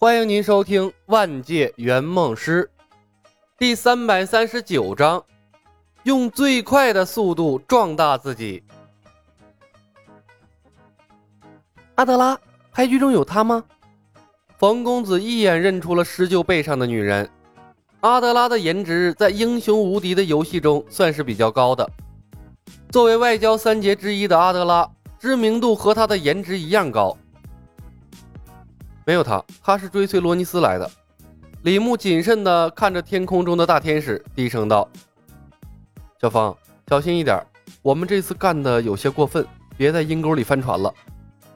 欢迎您收听《万界圆梦师》第三百三十九章：用最快的速度壮大自己。阿德拉，牌局中有他吗？冯公子一眼认出了施救背上的女人。阿德拉的颜值在英雄无敌的游戏中算是比较高的。作为外交三杰之一的阿德拉，知名度和他的颜值一样高。没有他，他是追随罗尼斯来的。李牧谨慎地看着天空中的大天使，低声道：“小芳，小心一点，我们这次干的有些过分，别在阴沟里翻船了。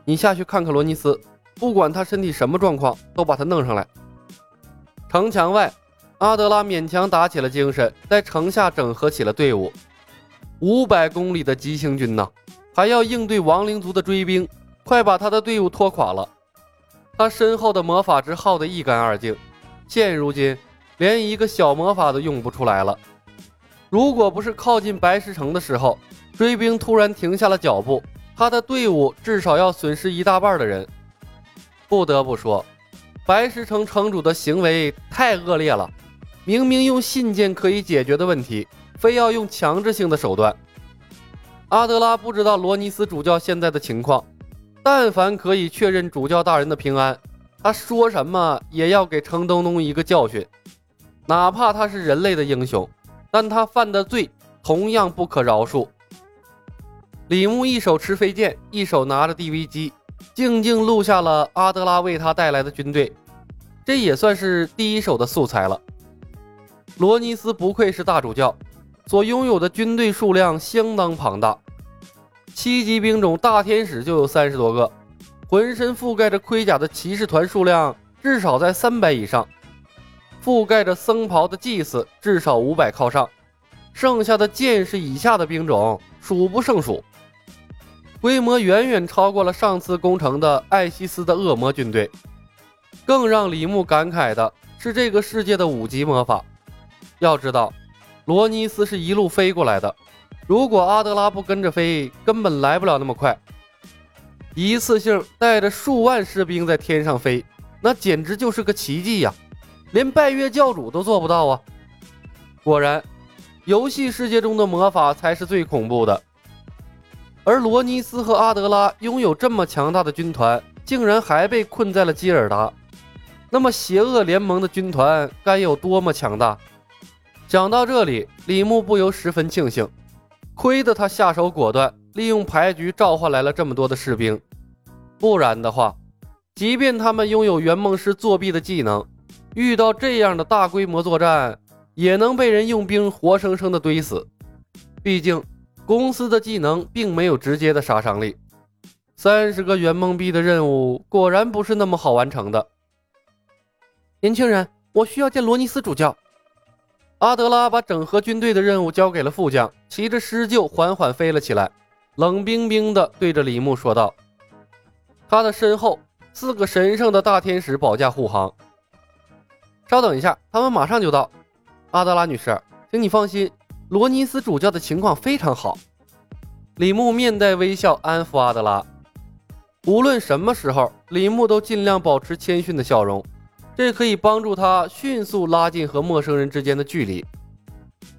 你下去看看罗尼斯，不管他身体什么状况，都把他弄上来。”城墙外，阿德拉勉强打起了精神，在城下整合起了队伍。五百公里的急行军呐，还要应对亡灵族的追兵，快把他的队伍拖垮了。他身后的魔法值耗得一干二净，现如今连一个小魔法都用不出来了。如果不是靠近白石城的时候，追兵突然停下了脚步，他的队伍至少要损失一大半的人。不得不说，白石城城主的行为太恶劣了。明明用信件可以解决的问题，非要用强制性的手段。阿德拉不知道罗尼斯主教现在的情况。但凡可以确认主教大人的平安，他说什么也要给程东东一个教训。哪怕他是人类的英雄，但他犯的罪同样不可饶恕。李牧一手持飞剑，一手拿着 DV 机，静静录下了阿德拉为他带来的军队。这也算是第一手的素材了。罗尼斯不愧是大主教，所拥有的军队数量相当庞大。七级兵种大天使就有三十多个，浑身覆盖着盔甲的骑士团数量至少在三百以上，覆盖着僧袍的祭司至少五百靠上，剩下的剑士以下的兵种数不胜数，规模远远超过了上次攻城的艾希斯的恶魔军队。更让李牧感慨的是这个世界的五级魔法，要知道，罗尼斯是一路飞过来的。如果阿德拉不跟着飞，根本来不了那么快。一次性带着数万士兵在天上飞，那简直就是个奇迹呀！连拜月教主都做不到啊！果然，游戏世界中的魔法才是最恐怖的。而罗尼斯和阿德拉拥有这么强大的军团，竟然还被困在了基尔达，那么邪恶联盟的军团该有多么强大？想到这里，李牧不由十分庆幸。亏得他下手果断，利用牌局召唤来了这么多的士兵，不然的话，即便他们拥有圆梦师作弊的技能，遇到这样的大规模作战，也能被人用兵活生生的堆死。毕竟公司的技能并没有直接的杀伤力。三十个圆梦币的任务果然不是那么好完成的。年轻人，我需要见罗尼斯主教。阿德拉把整合军队的任务交给了副将，骑着狮鹫缓缓飞了起来，冷冰冰地对着李牧说道：“他的身后，四个神圣的大天使保驾护航。稍等一下，他们马上就到。”阿德拉女士，请你放心，罗尼斯主教的情况非常好。李牧面带微笑安抚阿德拉。无论什么时候，李牧都尽量保持谦逊的笑容。这可以帮助他迅速拉近和陌生人之间的距离。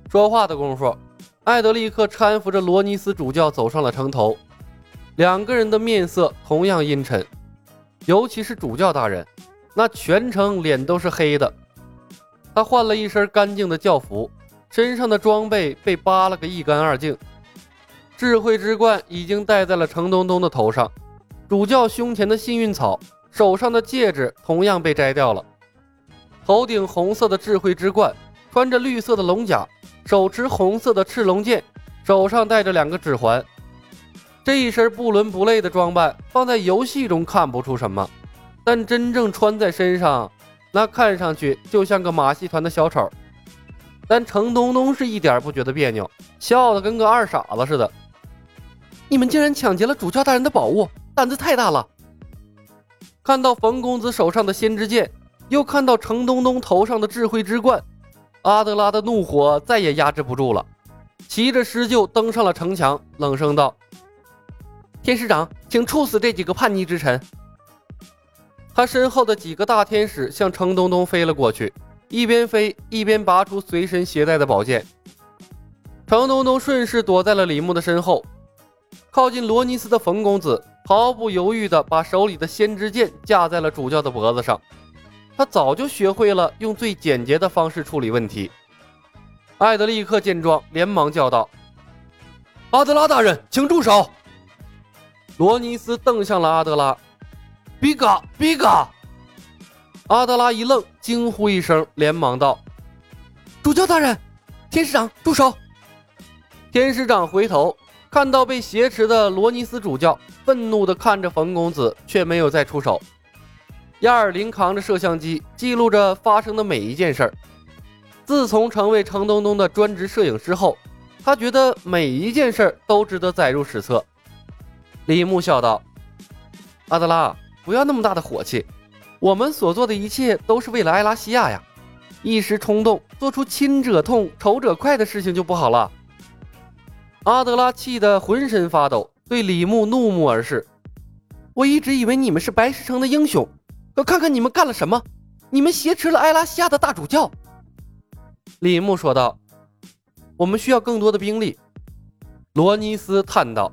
说话的功夫，艾德立刻搀扶着罗尼斯主教走上了城头。两个人的面色同样阴沉，尤其是主教大人，那全程脸都是黑的。他换了一身干净的教服，身上的装备被扒了个一干二净。智慧之冠已经戴在了程东东的头上，主教胸前的幸运草。手上的戒指同样被摘掉了，头顶红色的智慧之冠，穿着绿色的龙甲，手持红色的赤龙剑，手上戴着两个指环。这一身不伦不类的装扮，放在游戏中看不出什么，但真正穿在身上，那看上去就像个马戏团的小丑。但程东东是一点不觉得别扭，笑得跟个二傻子似的。你们竟然抢劫了主教大人的宝物，胆子太大了！看到冯公子手上的先知剑，又看到程东东头上的智慧之冠，阿德拉的怒火再也压制不住了，骑着狮鹫登上了城墙，冷声道：“天使长，请处死这几个叛逆之臣。”他身后的几个大天使向程东东飞了过去，一边飞一边拔出随身携带的宝剑。程东东顺势躲在了李牧的身后，靠近罗尼斯的冯公子毫不犹豫地把手里的先知剑架在了主教的脖子上。他早就学会了用最简洁的方式处理问题。艾德利克见状，连忙叫道：“阿德拉大人，请住手！”罗尼斯瞪向了阿德拉。“比嘎，比嘎！”阿德拉一愣，惊呼一声，连忙道：“主教大人，天使长，住手！”天使长回头看到被挟持的罗尼斯主教，愤怒地看着冯公子，却没有再出手。亚尔林扛着摄像机，记录着发生的每一件事儿。自从成为程东东的专职摄影师后，他觉得每一件事儿都值得载入史册。李牧笑道：“阿德拉，不要那么大的火气，我们所做的一切都是为了埃拉西亚呀！一时冲动做出亲者痛、仇者快的事情就不好了。”阿德拉气得浑身发抖，对李牧怒目而视：“我一直以为你们是白石城的英雄，可看看你们干了什么！你们挟持了埃拉西亚的大主教。”李牧说道：“我们需要更多的兵力。”罗尼斯叹道：“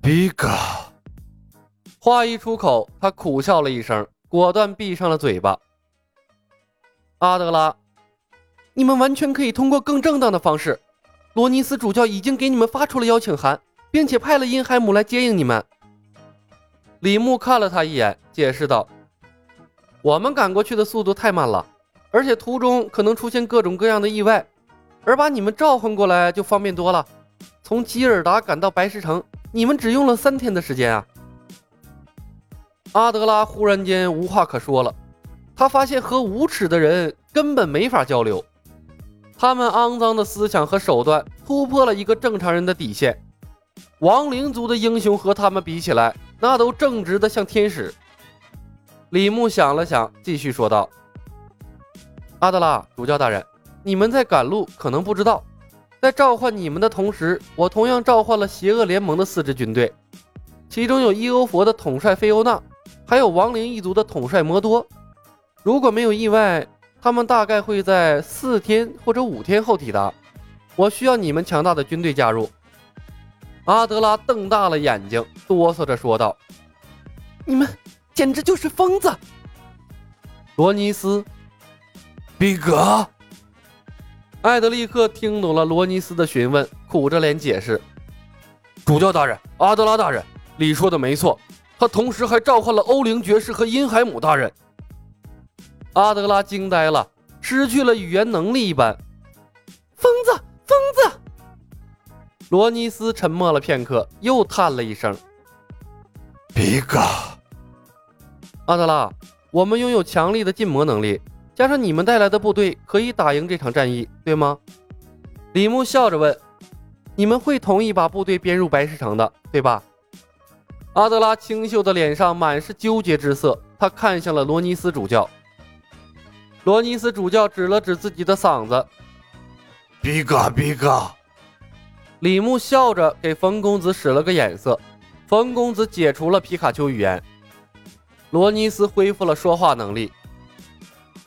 比嘎。”话一出口，他苦笑了一声，果断闭上了嘴巴。阿德拉，你们完全可以通过更正当的方式。罗尼斯主教已经给你们发出了邀请函，并且派了因海姆来接应你们。李牧看了他一眼，解释道：“我们赶过去的速度太慢了。”而且途中可能出现各种各样的意外，而把你们召唤过来就方便多了。从吉尔达赶到白石城，你们只用了三天的时间啊！阿德拉忽然间无话可说了，他发现和无耻的人根本没法交流，他们肮脏的思想和手段突破了一个正常人的底线。亡灵族的英雄和他们比起来，那都正直的像天使。李牧想了想，继续说道。阿德拉主教大人，你们在赶路，可能不知道，在召唤你们的同时，我同样召唤了邪恶联盟的四支军队，其中有伊欧佛的统帅菲欧娜，还有亡灵一族的统帅摩多。如果没有意外，他们大概会在四天或者五天后抵达。我需要你们强大的军队加入。阿德拉瞪大了眼睛，哆嗦着说道：“你们简直就是疯子！”罗尼斯。比格，艾德利克听懂了罗尼斯的询问，苦着脸解释：“主教大人，阿德拉大人，你说的没错，他同时还召唤了欧灵爵士和因海姆大人。”阿德拉惊呆了，失去了语言能力一般。疯子，疯子！罗尼斯沉默了片刻，又叹了一声：“比格，阿德拉，我们拥有强力的禁魔能力。”加上你们带来的部队，可以打赢这场战役，对吗？李牧笑着问：“你们会同意把部队编入白石城的，对吧？”阿德拉清秀的脸上满是纠结之色，他看向了罗尼斯主教。罗尼斯主教指了指自己的嗓子：“比嘎比嘎。”李牧笑着给冯公子使了个眼色，冯公子解除了皮卡丘语言，罗尼斯恢复了说话能力。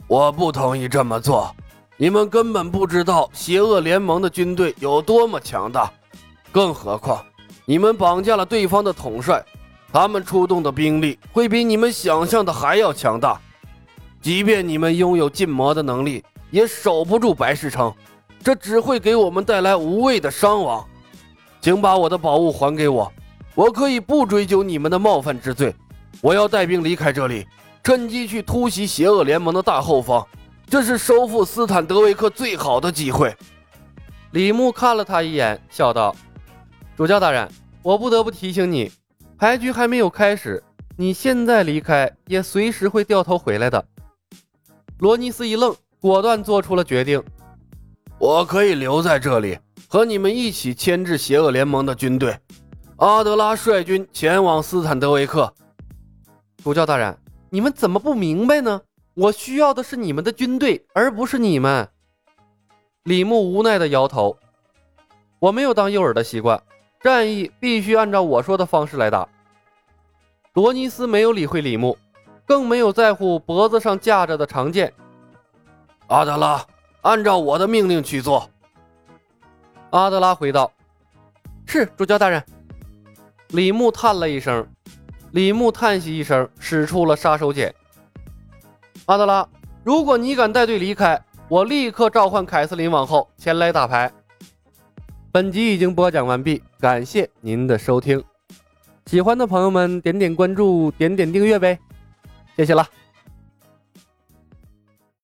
我不同意这么做，你们根本不知道邪恶联盟的军队有多么强大，更何况你们绑架了对方的统帅，他们出动的兵力会比你们想象的还要强大。即便你们拥有禁魔的能力，也守不住白石城，这只会给我们带来无谓的伤亡。请把我的宝物还给我，我可以不追究你们的冒犯之罪。我要带兵离开这里。趁机去突袭邪恶联盟的大后方，这是收复斯坦德维克最好的机会。李牧看了他一眼，笑道：“主教大人，我不得不提醒你，牌局还没有开始，你现在离开也随时会掉头回来的。”罗尼斯一愣，果断做出了决定：“我可以留在这里，和你们一起牵制邪恶联盟的军队。阿德拉率军前往斯坦德维克。”主教大人。你们怎么不明白呢？我需要的是你们的军队，而不是你们。李牧无奈的摇头。我没有当诱饵的习惯，战役必须按照我说的方式来打。罗尼斯没有理会李牧，更没有在乎脖子上架着的长剑。阿德拉，按照我的命令去做。阿德拉回道：“是，主教大人。”李牧叹了一声，李牧叹息一声，使出了杀手锏。阿德拉，如果你敢带队离开，我立刻召唤凯瑟琳王后前来打牌。本集已经播讲完毕，感谢您的收听。喜欢的朋友们点点关注，点点订阅呗，谢谢了。